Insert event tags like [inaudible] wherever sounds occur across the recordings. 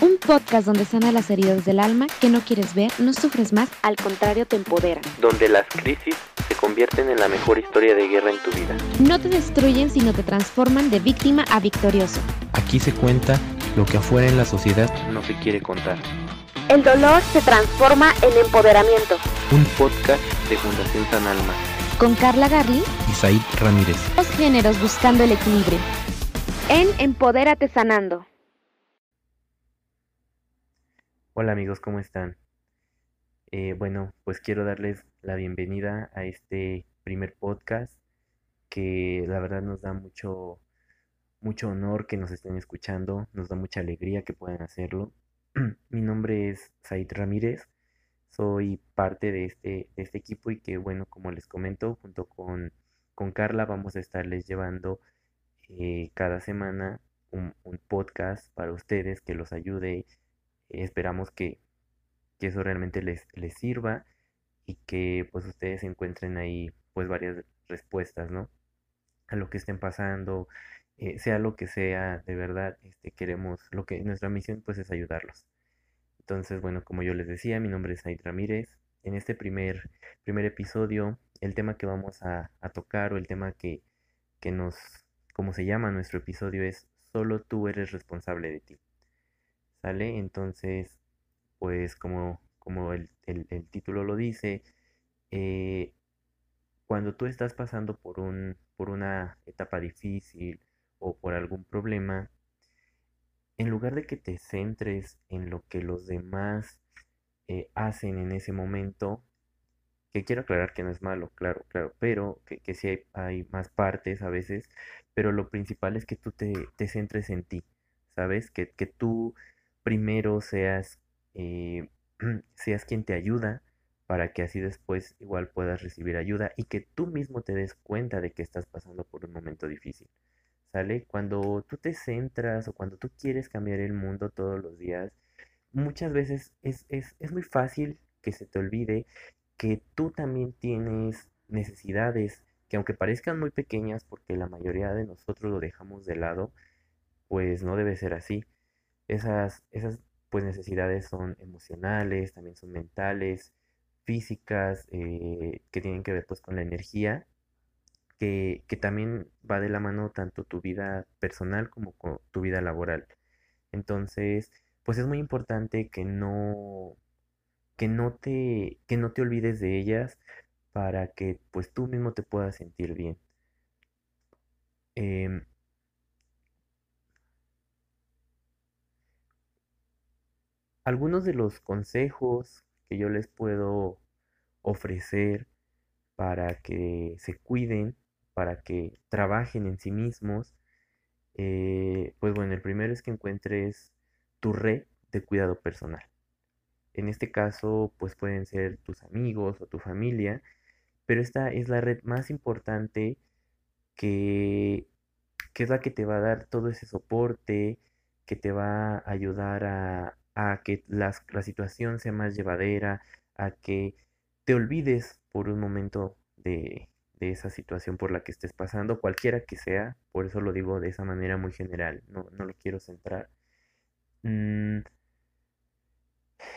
Un podcast donde sana las heridas del alma que no quieres ver, no sufres más, al contrario te empoderan. Donde las crisis se convierten en la mejor historia de guerra en tu vida. No te destruyen, sino te transforman de víctima a victorioso. Aquí se cuenta lo que afuera en la sociedad no se quiere contar. El dolor se transforma en empoderamiento. Un podcast de Fundación San Alma. Con Carla Garli y Said Ramírez. Dos géneros buscando el equilibrio. En Empodérate Sanando. Hola amigos, ¿cómo están? Eh, bueno, pues quiero darles la bienvenida a este primer podcast que la verdad nos da mucho, mucho honor que nos estén escuchando, nos da mucha alegría que puedan hacerlo. [clears throat] Mi nombre es Said Ramírez, soy parte de este, este equipo y que bueno, como les comento, junto con, con Carla vamos a estarles llevando eh, cada semana un, un podcast para ustedes que los ayude esperamos que, eso realmente les, les sirva y que pues ustedes encuentren ahí pues varias respuestas, ¿no? A lo que estén pasando, eh, sea lo que sea, de verdad, este, queremos, lo que nuestra misión pues es ayudarlos. Entonces, bueno, como yo les decía, mi nombre es Aid Ramírez. En este primer, primer episodio, el tema que vamos a, a tocar o el tema que, que nos, como se llama nuestro episodio es Solo tú eres responsable de ti. ¿Sale? Entonces, pues como, como el, título lo dice, eh, cuando tú estás pasando por, un, por una etapa difícil o por algún problema, en lugar de que te centres en lo que los demás eh, hacen en ese momento, que quiero aclarar que no es malo, claro, claro, pero que, que sí hay, hay, más partes a veces, pero lo principal es que tú te, te centres en ti, ¿sabes? Que, que tú primero seas, eh, [clears throat] seas quien te ayuda para que así después igual puedas recibir ayuda y que tú mismo te des cuenta de que estás pasando por un momento difícil. ¿Sale? Cuando tú te centras o cuando tú quieres cambiar el mundo todos los días, muchas veces es, es, es muy fácil que se te olvide que tú también tienes necesidades que aunque parezcan muy pequeñas porque la mayoría de nosotros lo dejamos de lado, pues no debe ser así. Esas, esas pues, necesidades son emocionales, también son mentales, físicas, eh, que tienen que ver pues con la energía, que, que, también va de la mano tanto tu vida personal como tu vida laboral. Entonces, pues es muy importante que no, que no te, que no te olvides de ellas para que pues tú mismo te puedas sentir bien. Em, algunos de los consejos que yo les puedo ofrecer para que se cuiden, para que trabajen en sí mismos, eh, pues bueno, el primero es que encuentres tu red de cuidado personal. En este caso, pues pueden ser tus amigos o tu familia, pero esta es la red más importante que, que es la que te va a dar todo ese soporte, que te va a ayudar a, a que la situación sea más llevadera, a que te olvides por un momento de, esa situación por la que estés pasando, cualquiera que sea, por eso lo digo de esa manera muy general, no, lo quiero centrar. Mm,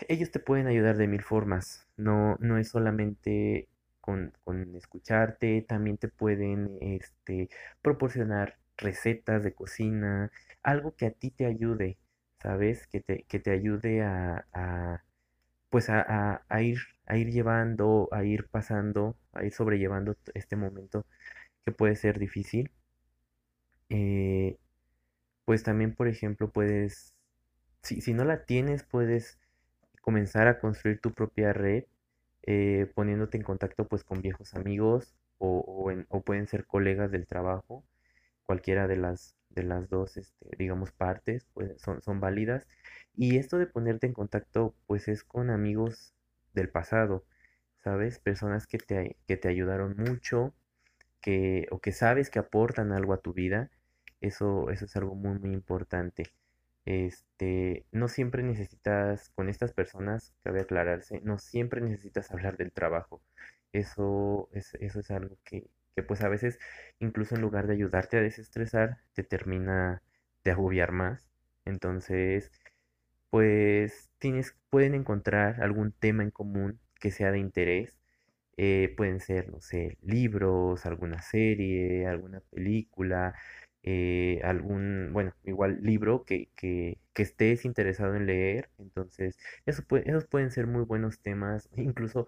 ellos te pueden ayudar de mil formas, no, no es solamente con, con, escucharte, también te pueden este, proporcionar recetas de cocina, algo que a ti te ayude, ¿sabes? Que te, que te ayude a, pues a, ir, a ir llevando, a ir pasando, a ir sobrellevando este momento que puede ser difícil. Eh, pues también, por ejemplo, puedes, si, si, no la tienes, puedes comenzar a construir tu propia red, eh, poniéndote en contacto pues con viejos amigos o, o pueden ser colegas del trabajo, cualquiera de las, de las dos, este, digamos, partes, pues son, son válidas. Y esto de ponerte en contacto, pues es con amigos del pasado, ¿sabes? Personas que te, que te ayudaron mucho, que, o que sabes que aportan algo a tu vida. Eso, eso es algo muy, muy importante. Este, no siempre necesitas, con estas personas, cabe aclararse, no siempre necesitas hablar del trabajo. Eso es, eso es algo que, que pues a veces incluso en lugar de ayudarte a desestresar, te termina de agobiar más. Entonces, pues tienes, pueden encontrar algún tema en común que sea de interés. Eh, pueden ser, no sé, libros, alguna serie, alguna película, eh, algún, bueno, igual libro que, que, que estés interesado en leer. Entonces, eso puede- esos pueden ser muy buenos temas, incluso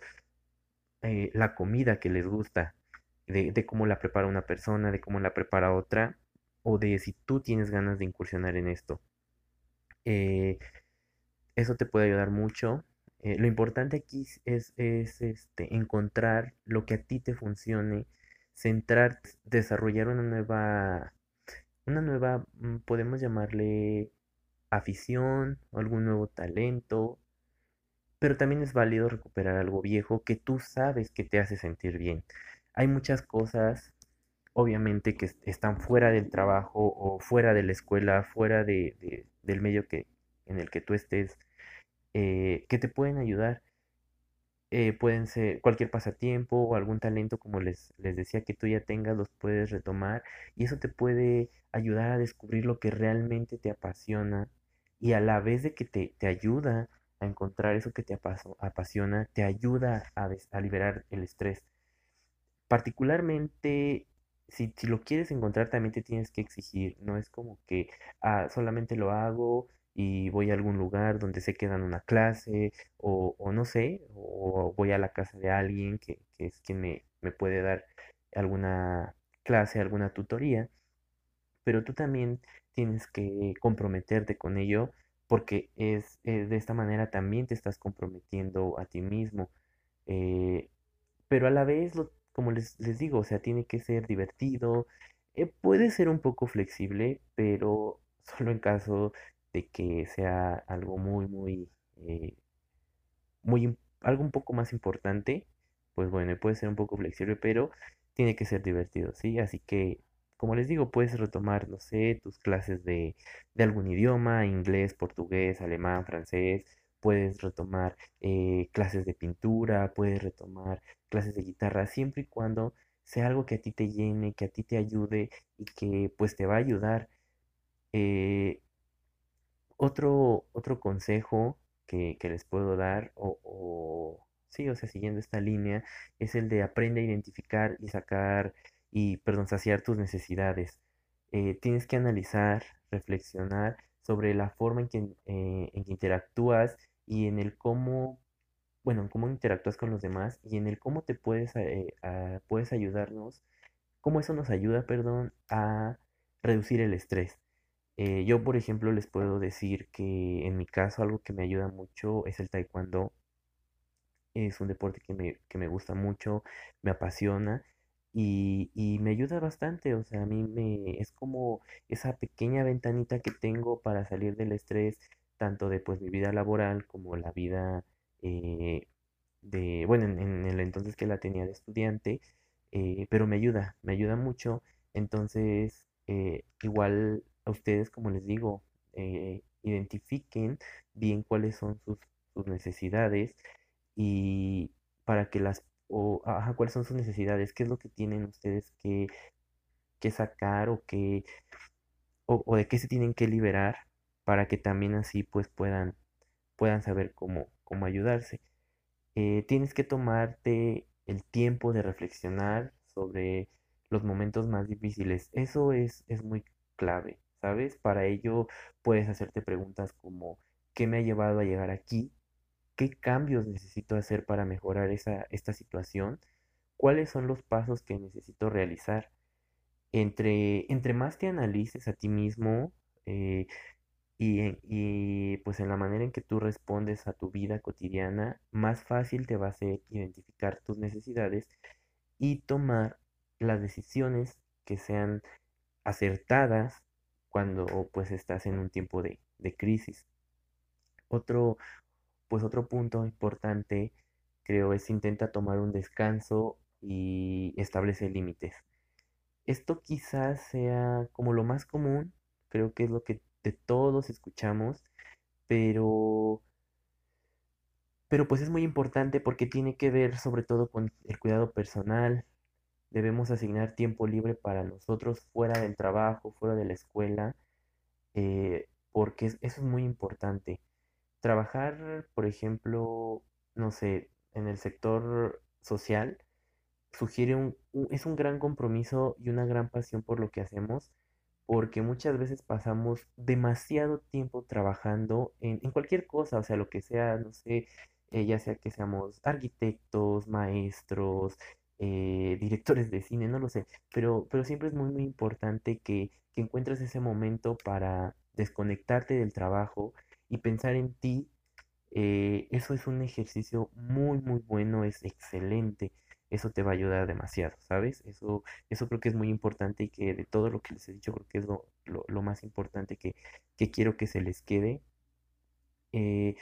eh, la comida que les gusta, de, de cómo la prepara una persona, de cómo la prepara otra, o de si tú tienes ganas de incursionar en esto. Eh, eso te puede ayudar mucho. Eh, lo importante aquí es, es- es, este, encontrar lo que a ti te funcione, centrar, desarrollar una nueva, una nueva, mm, podemos llamarle afición algún nuevo talento, pero también es válido recuperar algo viejo que tú sabes que te hace sentir bien. Hay muchas cosas, obviamente, que es- están fuera del trabajo o fuera de la escuela, fuera de, de- del medio que, en el que tú estés, eh, que te pueden ayudar. Eh, pueden ser cualquier pasatiempo o algún talento, como les, les decía, que tú ya tengas, los puedes retomar y eso te puede ayudar a descubrir lo que realmente te apasiona y a la vez de que te, te ayuda a encontrar eso que te apasiona, te ayuda a, a liberar el estrés. Particularmente, si, si lo quieres encontrar, también te tienes que exigir. No es como que ah, solamente lo hago y voy a algún lugar donde sé que dan una clase o, o no sé, o voy a la casa de alguien que, que es quien me, me puede dar alguna clase, alguna tutoría, pero tú también tienes que comprometerte con ello porque es eh, de esta manera también te estás comprometiendo a ti mismo. Eh, pero a la vez, lo- como les, les digo, o sea, tiene que ser divertido, eh, puede ser un poco flexible, pero [laughs] solo en caso de que sea algo muy, muy, eh, muy, algo un poco más importante, pues bueno, puede ser un poco flexible, pero tiene que ser divertido, ¿sí? Así que, como les digo, puedes retomar, no sé, tus clases de, de algún idioma, inglés, portugués, alemán, francés, puedes retomar eh, clases de pintura, puedes retomar clases de guitarra, siempre y cuando sea algo que a ti te llene, que a ti te ayude y que pues te va a ayudar. Eh, otro, otro consejo que, que les puedo dar, o, sí, o sea, siguiendo esta línea, es el de aprende a identificar y sacar y, perdón, saciar tus necesidades. Eh, tienes que analizar, reflexionar sobre la forma en que, eh, en que interactúas y en el cómo, bueno, en cómo interactúas con los demás y en el cómo te puedes, eh, puedes ayudarnos, cómo eso nos ayuda, perdón, a reducir el estrés. Eh, yo, por ejemplo, les puedo decir que en mi caso algo que me ayuda mucho es el taekwondo. Es un deporte que me, que me gusta mucho, me apasiona y, y me ayuda bastante. O sea, a mí me es como esa pequeña ventanita que tengo para salir del estrés, tanto de pues mi vida laboral como la vida eh, de, bueno, en, el entonces que la tenía de estudiante, eh, pero me ayuda, me ayuda mucho. Entonces, eh, igual a ustedes, como les digo, identifiquen bien cuáles son sus, sus necesidades y para que las, o, ajá, cuáles son sus necesidades, qué es lo que tienen ustedes que, que sacar o que, o, o de qué se tienen que liberar para que también así pues puedan, puedan saber cómo, cómo ayudarse. Eh, tienes que tomarte el tiempo de reflexionar sobre los momentos más difíciles. Eso es, es muy clave, ¿sabes? Para ello puedes hacerte preguntas como ¿qué me ha llevado a llegar aquí? ¿Qué cambios necesito hacer para mejorar esa, esta situación? ¿Cuáles son los pasos que necesito realizar? Entre, entre más te analices a ti mismo eh, y, y pues en la manera en que tú respondes a tu vida cotidiana, más fácil te va a ser identificar tus necesidades y tomar las decisiones que sean acertadas cuando pues estás en un tiempo de, de crisis. Otro, pues otro punto importante creo es intenta tomar un descanso y establece límites. Esto quizás sea como lo más común, creo que es lo que de todos escuchamos, pero, pero pues es muy importante porque tiene que ver sobre todo con el cuidado personal. Debemos asignar tiempo libre para nosotros fuera del trabajo, fuera de la escuela, eh, porque es- eso es muy importante. trabajar, por ejemplo, no sé, en el sector social, sugiere un- es un gran compromiso y una gran pasión por lo que hacemos, porque muchas veces pasamos demasiado tiempo trabajando en, en cualquier cosa, o sea, lo que sea, no sé, eh, ya sea que seamos arquitectos, maestros, eh, directores de cine, no lo sé, pero, pero siempre es muy, muy importante que, que encuentres ese momento para desconectarte del trabajo y pensar en ti eh, eso es un ejercicio muy, muy bueno, es excelente. Eso te va a ayudar demasiado, ¿sabes? Eso, eso creo que es muy importante y que de todo lo que les he dicho, creo que es lo, lo- lo más importante que, que quiero que se les quede. Eh,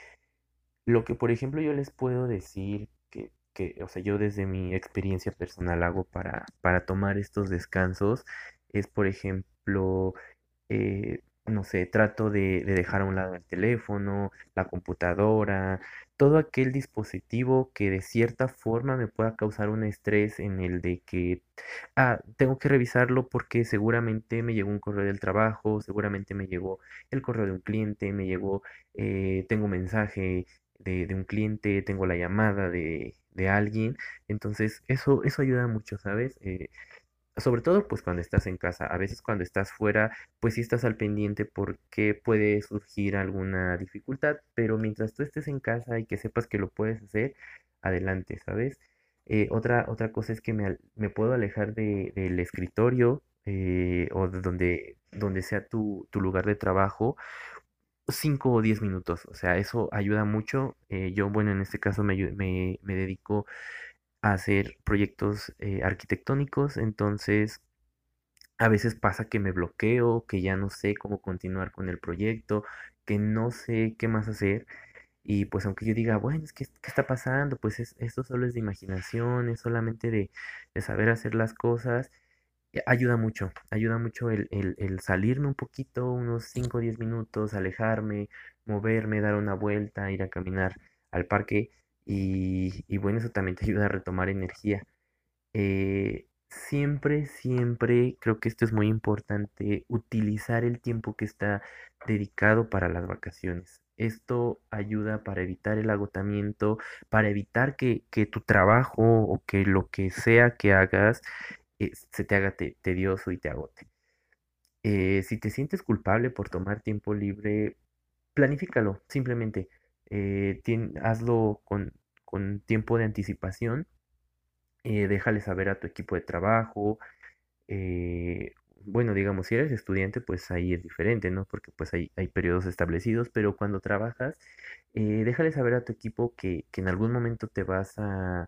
lo que, por ejemplo, yo les puedo decir que, que, o sea, yo desde mi experiencia personal hago para, para tomar estos descansos es, por ejemplo, eh, no sé, trato de, de dejar a un lado el teléfono, la computadora, todo aquel dispositivo que de cierta forma me pueda causar un estrés en el de que, ah, tengo que revisarlo porque seguramente me llegó un correo del trabajo, seguramente me llegó el correo de un cliente, me llegó, eh, tengo un mensaje de, de un cliente, tengo la llamada de, de alguien, entonces eso, eso ayuda mucho, ¿sabes? Eh, sobre todo, pues cuando estás en casa, a veces cuando estás fuera, pues sí estás al pendiente porque puede surgir alguna dificultad, pero mientras tú estés en casa y que sepas que lo puedes hacer, adelante, ¿sabes? Eh, otra, otra cosa es que me, me puedo alejar de, del escritorio eh, o de donde, donde sea tu, tu lugar de trabajo 5 o 10 minutos, o sea, eso ayuda mucho. eh, yo, bueno, en este caso me, me, me dedico hacer proyectos eh, arquitectónicos, entonces a veces pasa que me bloqueo, que ya no sé cómo continuar con el proyecto, que no sé qué más hacer. Y pues aunque yo diga, bueno, que, ¿qué está pasando? Pues es, esto solo es de imaginación, es solamente de, de saber hacer las cosas. eh, Ayuda mucho, ayuda mucho el, el, el salirme un poquito, unos 5 o 10 minutos, alejarme, moverme, dar una vuelta, ir a caminar al parque y, y bueno, eso también te ayuda a retomar energía. Eh, siempre, siempre creo que esto es muy importante, utilizar el tiempo que está dedicado para las vacaciones. Esto ayuda para evitar el agotamiento, para evitar que, que tu trabajo o que lo que sea que hagas eh, se te haga te- tedioso y te agote. Eh, si te sientes culpable por tomar tiempo libre, planifícalo, simplemente eh, hazlo con, con tiempo de anticipación eh, déjale saber a tu equipo de trabajo. eh, bueno, digamos, si eres estudiante, pues ahí es diferente, ¿no? Porque pues hay, hay periodos establecidos, pero cuando trabajas, eh, déjale saber a tu equipo que, que en algún momento te vas a,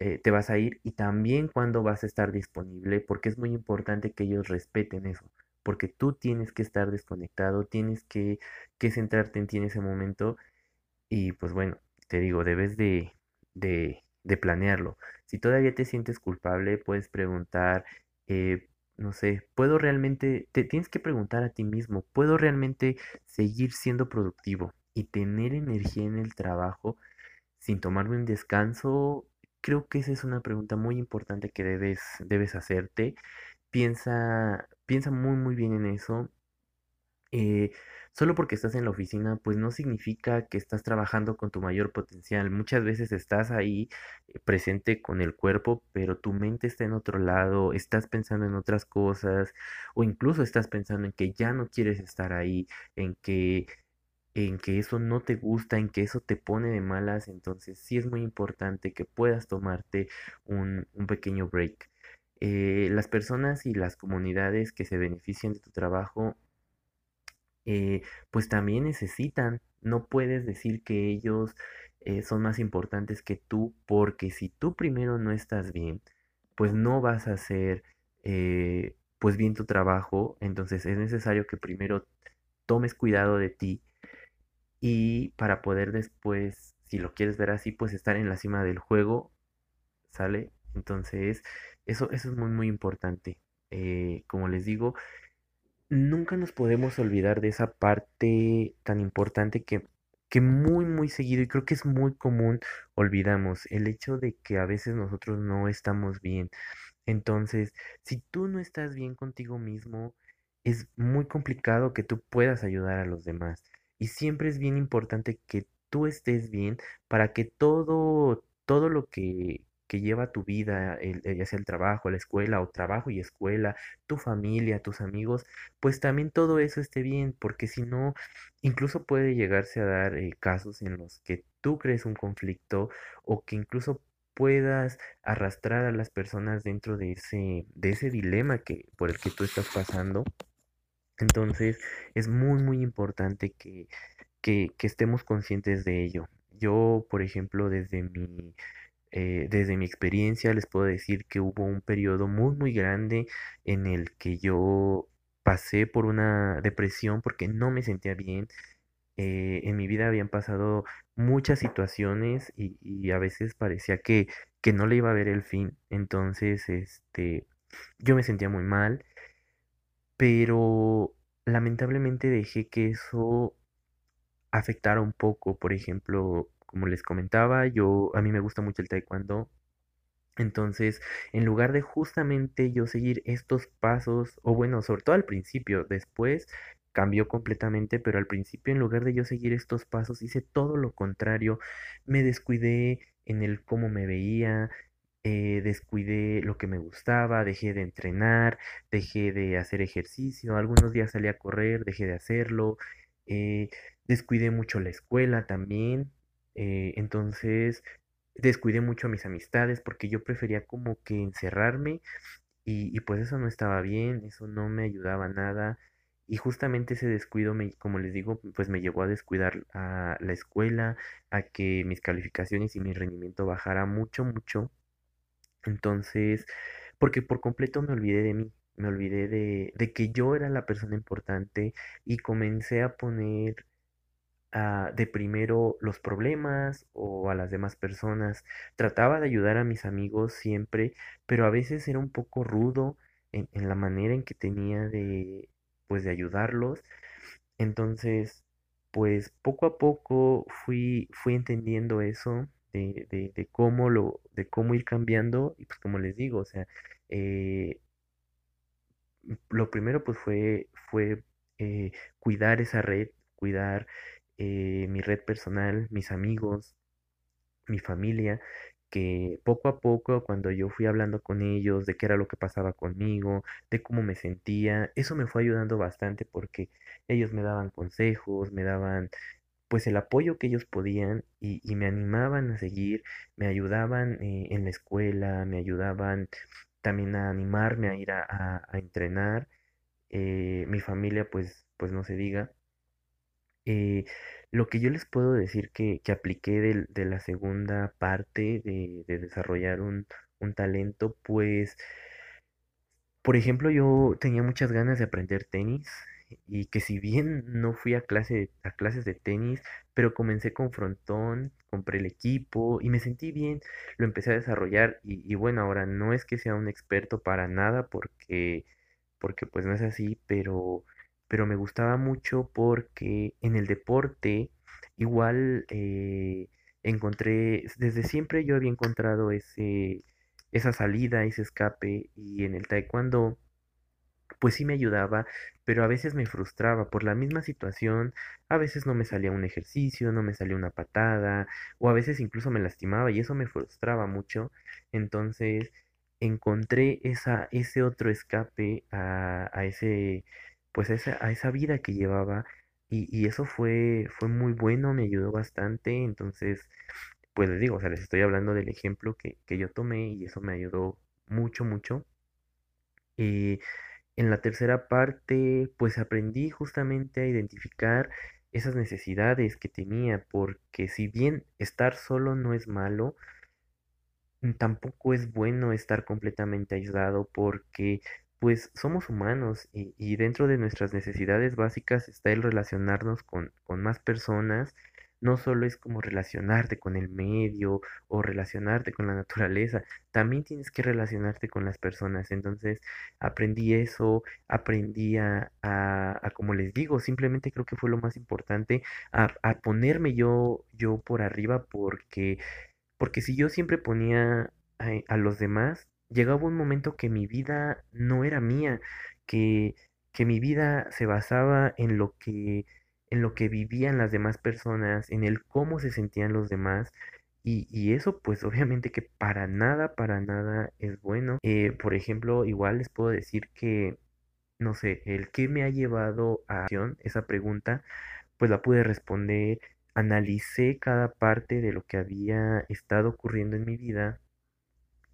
eh, te vas a ir y también cuándo vas a estar disponible, porque es muy importante que ellos respeten eso, porque tú tienes que estar desconectado, tienes que, que centrarte en ti en ese momento y pues bueno, te digo, debes de, de, planearlo. Si todavía te sientes culpable, puedes preguntar, eh, no sé, ¿puedo realmente, te tienes que preguntar a ti mismo, ¿puedo realmente seguir siendo productivo y tener energía en el trabajo sin tomarme un descanso? Creo que esa es una pregunta muy importante que debes, debes hacerte. Piensa, piensa muy, muy bien en eso eh, solo porque estás en la oficina, pues no significa que estás trabajando con tu mayor potencial. Muchas veces estás ahí eh, presente con el cuerpo, pero tu mente está en otro lado, estás pensando en otras cosas, o incluso estás pensando en que ya no quieres estar ahí, en que, en que eso no te gusta, en que eso te pone de malas. Entonces sí es muy importante que puedas tomarte un, un pequeño break. Eh, las personas y las comunidades que se benefician de tu trabajo eh, pues también necesitan. No puedes decir que ellos eh, son más importantes que tú, porque si tú primero no estás bien, pues no vas a hacer eh, pues bien tu trabajo. Entonces es necesario que primero tomes cuidado de ti y para poder después, si lo quieres ver así, pues estar en la cima del juego, ¿sale? Entonces, eso, eso es muy, muy importante. Como les digo, Nunca nos podemos olvidar de esa parte tan importante que, que muy, muy seguido, y creo que es muy común, olvidamos el hecho de que a veces nosotros no estamos bien. Entonces, si tú no estás bien contigo mismo, es muy complicado que tú puedas ayudar a los demás. y siempre es bien importante que tú estés bien para que todo, todo lo que, que lleva tu vida, el, el- ya sea el trabajo, la escuela o trabajo y escuela, tu familia, tus amigos, pues también todo eso esté bien, porque si no, incluso puede llegarse a dar eh, casos en los que tú crees un conflicto o que incluso puedas arrastrar a las personas dentro de ese, de ese dilema que, por el que tú estás pasando. Entonces, es muy, muy importante que, que, que estemos conscientes de ello. Yo, por ejemplo, desde mi, eh, desde mi experiencia les puedo decir que hubo un periodo muy, muy grande en el que yo pasé por una depresión porque no me sentía bien. Eh, en mi vida habían pasado muchas situaciones y, y a veces parecía que, que no le iba a ver el fin. Entonces, este, yo me sentía muy mal, pero lamentablemente dejé que eso afectara un poco. Por ejemplo, como les comentaba, yo a mí me gusta mucho el taekwondo. Entonces, en lugar de justamente yo seguir estos pasos, o bueno, sobre todo al principio, después cambió completamente, pero al principio en lugar de yo seguir estos pasos, hice todo lo contrario. Me descuidé en el cómo me veía, eh, descuidé lo que me gustaba, dejé de entrenar, dejé de hacer ejercicio, algunos días salí a correr, dejé de hacerlo, eh, descuidé mucho la escuela también, eh, entonces descuidé mucho a mis amistades porque yo prefería como que encerrarme y, y pues eso no estaba bien, eso no me ayudaba nada. Y justamente ese descuido, me, como les digo, pues me llevó a descuidar a la escuela, a que mis calificaciones y mi rendimiento bajara mucho, mucho. Entonces, porque por completo me olvidé de mí, me olvidé de, de que yo era la persona importante y comencé a poner de primero los problemas o a las demás personas. Trataba de ayudar a mis amigos siempre, pero a veces era un poco rudo en, la manera en que tenía de, pues, de ayudarlos. Entonces, pues poco a poco fui, fui entendiendo eso de, de, de cómo lo, de cómo ir cambiando, y pues como les digo, o sea, eh, lo primero pues fue, fue eh, cuidar esa red, cuidar eh, mi red personal, mis amigos, mi familia, que poco a poco, cuando yo fui hablando con ellos de qué era lo que pasaba conmigo, de cómo me sentía, eso me fue ayudando bastante porque ellos me daban consejos, me daban pues el apoyo que ellos podían y, me animaban a seguir, me ayudaban eh, en la escuela, me ayudaban también a animarme a ir a entrenar. eh, mi familia, pues, pues no se diga. Eh, lo que yo les puedo decir que, que apliqué del- de, la segunda parte de, de desarrollar un, un talento, pues por ejemplo, yo tenía muchas ganas de aprender tenis y que si bien no fui a clase, a clases de tenis, pero comencé con frontón, compré el equipo y me sentí bien, lo empecé a desarrollar y, y bueno, ahora no es que sea un experto para nada porque, porque pues no es así, pero, pero me gustaba mucho porque en el deporte igual eh, encontré, desde siempre yo había encontrado ese esa salida, ese escape y en el taekwondo pues sí me ayudaba, pero a veces me frustraba por la misma situación, a veces no me salía un ejercicio, no me salía una patada o a veces incluso me lastimaba y eso me frustraba mucho. Entonces encontré esa, ese otro escape a, a ese, pues a esa, a esa vida que llevaba y, y eso fue, fue muy bueno, me ayudó bastante. Entonces pues les digo, o sea, les estoy hablando del ejemplo que, que yo tomé y eso me ayudó mucho, mucho. Y en la tercera parte, pues aprendí justamente a identificar esas necesidades que tenía, porque si bien estar solo no es malo, mm, Tampoco es bueno estar completamente aislado porque pues somos humanos y, dentro de nuestras necesidades básicas está el relacionarnos con, con más personas. No solo es como relacionarte con el medio o relacionarte con la naturaleza, también tienes que relacionarte con las personas. Entonces aprendí eso, aprendí a, a, como les digo, simplemente creo que fue lo más importante, a, a ponerme yo, yo por arriba porque porque si yo siempre ponía a, a los demás, llegaba un momento que mi vida no era mía, que, que mi vida se basaba en lo que, en lo que vivían las demás personas, en el cómo se sentían los demás. Y, y eso pues [laughs] obviamente que para nada, para nada es bueno. Eh, por ejemplo, igual les puedo decir que, no sé, el qué me ha llevado a acción, esa pregunta, pues la pude responder, analicé cada parte de lo que había estado ocurriendo en mi vida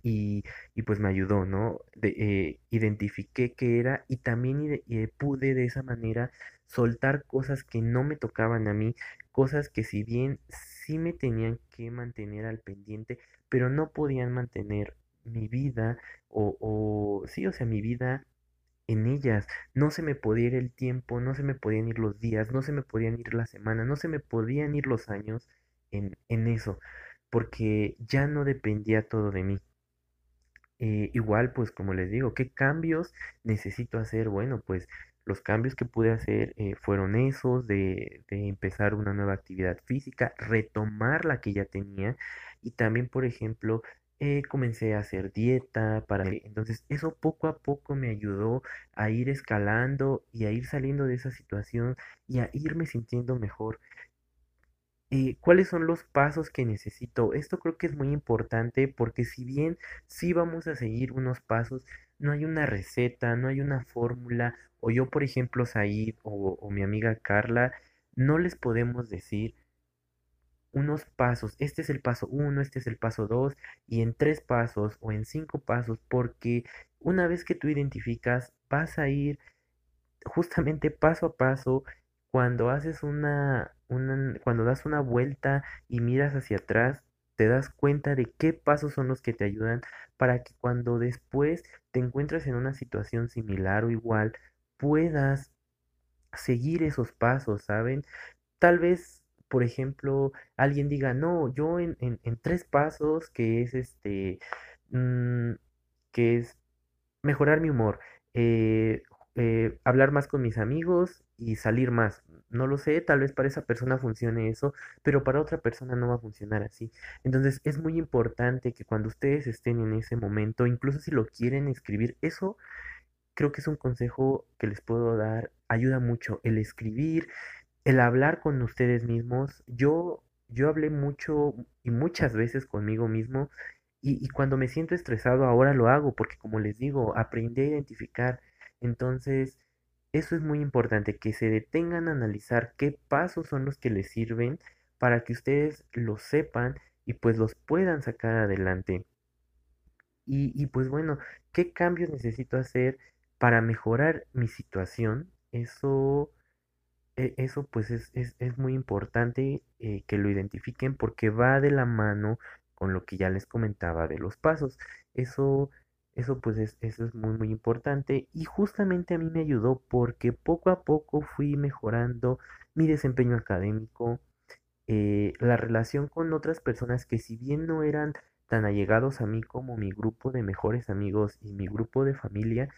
y, y pues me ayudó, ¿no? De, eh, identifiqué qué era y también eh, pude de esa manera soltar cosas que no me tocaban a mí, cosas que si bien sí me tenían que mantener al pendiente, pero no podían mantener mi vida o, o sí, o sea, mi vida en ellas. No se me podía ir el tiempo, no se me podían ir los días, no se me podían ir las semanas, no se me podían ir los años en, en eso, porque ya no dependía todo de mí. Eh, igual, pues como les digo, ¿qué cambios necesito hacer? Bueno, pues los cambios que pude hacer eh, fueron esos, de, de empezar una nueva actividad física, retomar la que ya tenía y también, por ejemplo, eh, comencé a hacer dieta para... Entonces, eso poco a poco me ayudó a ir escalando y a ir saliendo de esa situación y a irme sintiendo mejor. Eh, ¿cuáles son los pasos que necesito? Esto creo que es muy importante porque si bien sí vamos a seguir unos pasos, no hay una receta, no hay una fórmula, o yo, por ejemplo, Said o, o mi amiga Carla, no les podemos decir unos pasos, este es el paso uno, este es el paso dos, y en tres pasos o en cinco pasos, porque una vez que tú identificas, vas a ir justamente paso a paso, cuando haces una, una, cuando das una vuelta y miras hacia atrás, te das cuenta de qué pasos son los que te ayudan para que cuando después te encuentres en una situación similar o igual, puedas seguir esos pasos, ¿saben? Tal vez, por ejemplo, alguien diga, no, yo en, en, tres pasos, que es este, mm, que es mejorar mi humor, eh, eh, hablar más con mis amigos y salir más. No lo sé, tal vez para esa persona funcione eso, pero para otra persona no va a funcionar así. Entonces es muy importante que cuando ustedes estén en ese momento, incluso si lo quieren escribir, eso creo que es un consejo que les puedo dar. Ayuda mucho el escribir, el hablar con ustedes mismos. Yo, yo hablé mucho y muchas veces conmigo mismo y, y cuando me siento estresado ahora lo hago porque como les digo, aprendí a identificar. Entonces, eso es muy importante, que se detengan a analizar qué pasos son los que les sirven para que ustedes los sepan y pues los puedan sacar adelante. Y, y pues bueno, ¿qué cambios necesito hacer para mejorar mi situación? Eso, e- eso pues es, es, es muy importante eh, que lo identifiquen porque va de la mano con lo que ya les comentaba de los pasos. Eso, eso pues es, eso es muy muy importante y justamente a mí me ayudó porque poco a poco fui mejorando mi desempeño académico, eh, la relación con otras personas que si bien no eran tan allegados a mí como mi grupo de mejores amigos y mi grupo de familia,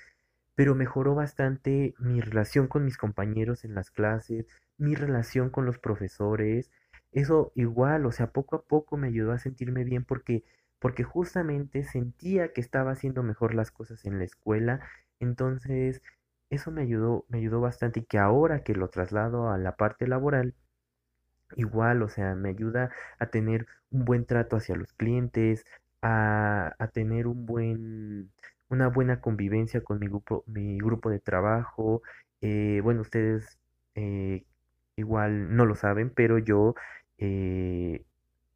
pero mejoró bastante mi relación con mis compañeros en las clases, mi relación con los profesores. Eso igual, o sea, poco a poco me ayudó a sentirme bien porque porque justamente sentía que estaba haciendo mejor las cosas en la escuela. Entonces, eso me ayudó, me ayudó bastante y que ahora que lo traslado a la parte laboral, Igual, o sea, me ayuda a tener un buen trato hacia los clientes, a, a tener un buen, una buena convivencia con mi grupo, mi grupo de trabajo. Eh, bueno, ustedes eh, igual no lo saben, pero yo eh,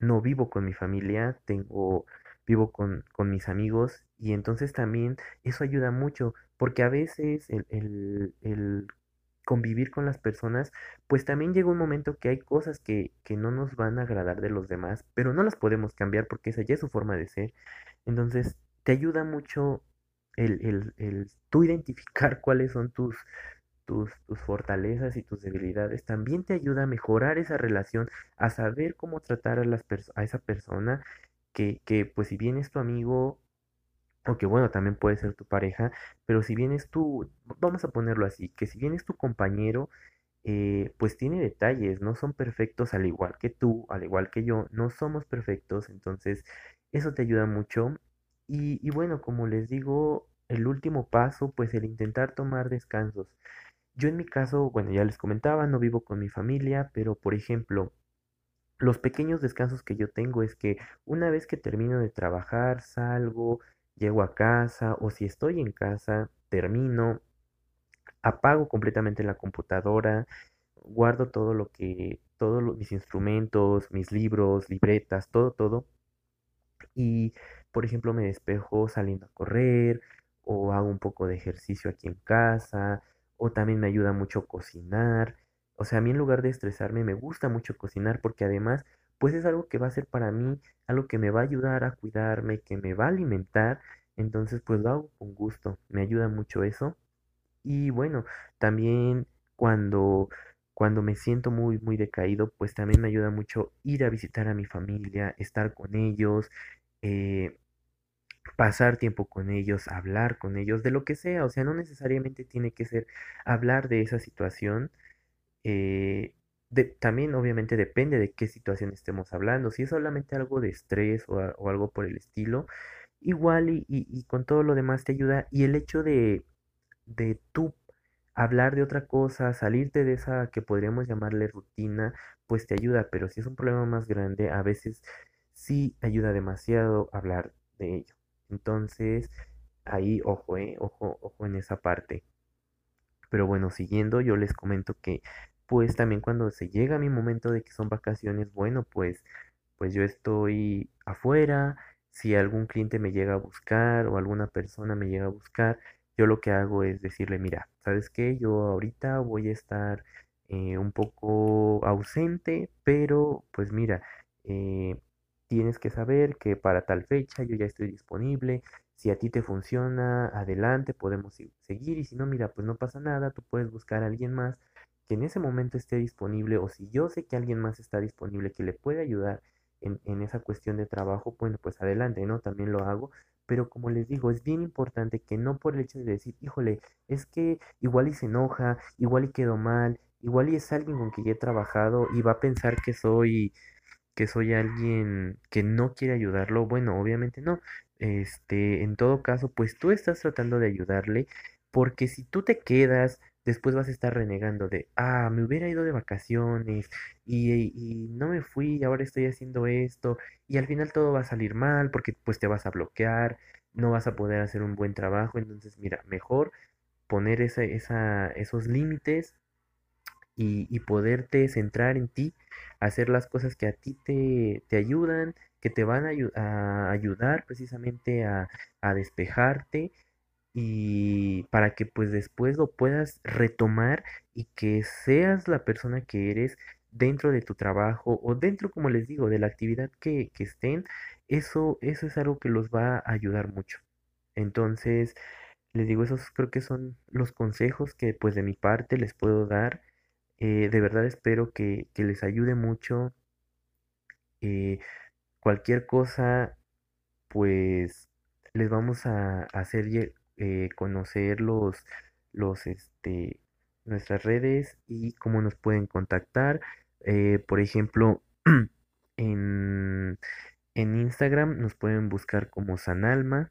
no vivo con mi familia, tengo, vivo con, con mis amigos y entonces también eso ayuda mucho, porque a veces el, el, el convivir con las personas, pues también llega un momento que hay cosas que, que no nos van a agradar de los demás, pero no las podemos cambiar porque esa ya es su forma de ser. Entonces, te ayuda mucho el, el, el tú identificar [laughs] cuáles son tus, tus, tus fortalezas y tus debilidades. También te ayuda a mejorar esa relación, a saber cómo tratar a las a esa persona que, que, pues si bien es tu amigo, o que bueno, también puede ser tu pareja, pero si bien es tu, vamos a ponerlo así, que si bien es tu compañero, eh, pues tiene detalles, no son perfectos al igual que tú, al igual que yo, no somos perfectos, entonces eso te ayuda mucho. Y, y bueno, como les digo, el último paso, pues el intentar tomar descansos. Yo en mi caso, bueno, ya les comentaba, no vivo con mi familia, pero por ejemplo, los pequeños descansos que yo tengo es que una vez que termino de trabajar, salgo, llego a casa o si estoy en casa, termino, apago completamente la computadora, guardo todo lo que, todos mis instrumentos, mis libros, libretas, todo, todo. Y, por ejemplo, me despejo saliendo a correr o hago un poco de ejercicio aquí en casa o también me ayuda mucho cocinar. O sea, a mí en lugar de estresarme me gusta mucho cocinar porque además pues es algo que va a ser para mí, algo que me va a ayudar a cuidarme, que me va a alimentar. Entonces pues lo hago con gusto, me ayuda mucho eso. Y bueno, también cuando, cuando me siento muy, muy decaído, pues también me ayuda mucho ir a visitar a mi familia, estar con ellos, eh, pasar tiempo con ellos, hablar con ellos, de lo que sea. O sea, no necesariamente tiene que ser hablar de esa situación. eh, también obviamente depende de qué situación estemos hablando. Si es solamente algo de estrés o, algo por el estilo, igual y, y- y con todo lo demás te ayuda. Y el hecho de, de tú hablar de otra cosa, salirte de esa que podríamos llamarle rutina, pues te ayuda. Pero si es un problema más grande, a veces sí ayuda demasiado hablar de ello. Entonces, ahí, ojo, eh, ojo, ojo en esa parte. Pero bueno, siguiendo, yo les comento que pues también cuando se llega mi momento de que son vacaciones, bueno, pues pues yo estoy afuera, si algún cliente me llega a buscar o alguna persona me llega a buscar, yo lo que hago es decirle, mira, ¿sabes qué? Yo ahorita voy a estar eh, un poco ausente, pero pues mira, eh, tienes que saber que para tal fecha yo ya estoy disponible. Si a ti te funciona, adelante, podemos seguir. Y si no, mira, pues no pasa nada, tú puedes buscar a alguien más que en ese momento esté disponible. O si yo sé que alguien más está disponible que le puede ayudar en, en esa cuestión de trabajo, bueno, pues adelante, ¿no? También lo hago. Pero como les digo, es bien importante que no por el hecho de decir, híjole, es que igual y se enoja, igual y quedó mal, igual y es alguien con quien ya he trabajado y va a pensar que soy que soy alguien que no quiere ayudarlo. Bueno, obviamente no. Este, en todo caso, pues tú estás tratando de ayudarle, porque si tú te quedas, después vas a estar renegando de, ah, me hubiera ido de vacaciones y, y no me fui ahora estoy haciendo esto, y al final todo va a salir mal porque pues te vas a bloquear, no vas a poder hacer un buen trabajo. Entonces, mira, mejor poner esa, esos límites y, poderte centrar en ti, hacer las cosas que a ti te, te ayudan, que te van a, a ayudar precisamente a, a despejarte y para que pues después lo puedas retomar y que seas la persona que eres dentro de tu trabajo o dentro, como les digo, de la actividad que, que estén, eso, eso es algo que los va a ayudar mucho. Entonces, les digo, esos creo que son los consejos que pues de mi parte les puedo dar. Eh, de verdad espero que, les ayude mucho. eh, cualquier cosa, pues les vamos a hacer eh, conocer los, este, nuestras redes y cómo nos pueden contactar. Por ejemplo, [clears throat] en, en Instagram nos pueden buscar como Sanalma.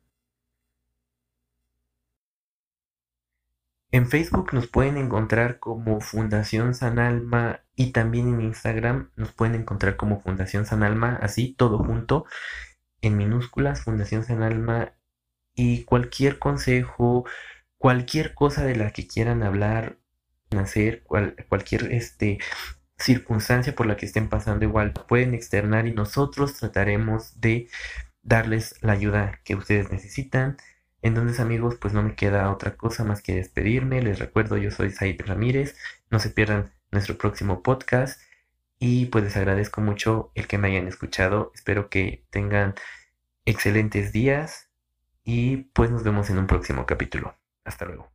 En Facebook nos pueden encontrar como Fundación San Alma y también en Instagram nos pueden encontrar como Fundación San Alma, así todo junto, en minúsculas, Fundación San Alma y cualquier consejo, cualquier cosa de la que quieran hablar, hacer, cual- cualquier este, circunstancia por la que estén pasando igual, pueden externar y nosotros trataremos de darles la ayuda que ustedes necesitan. Entonces, amigos, pues no me queda otra cosa más que despedirme. Les recuerdo, yo soy Said Ramírez. No se pierdan nuestro próximo podcast. Y pues les agradezco mucho el que me hayan escuchado. Espero que tengan excelentes días. Y pues nos vemos en un próximo capítulo. Hasta luego.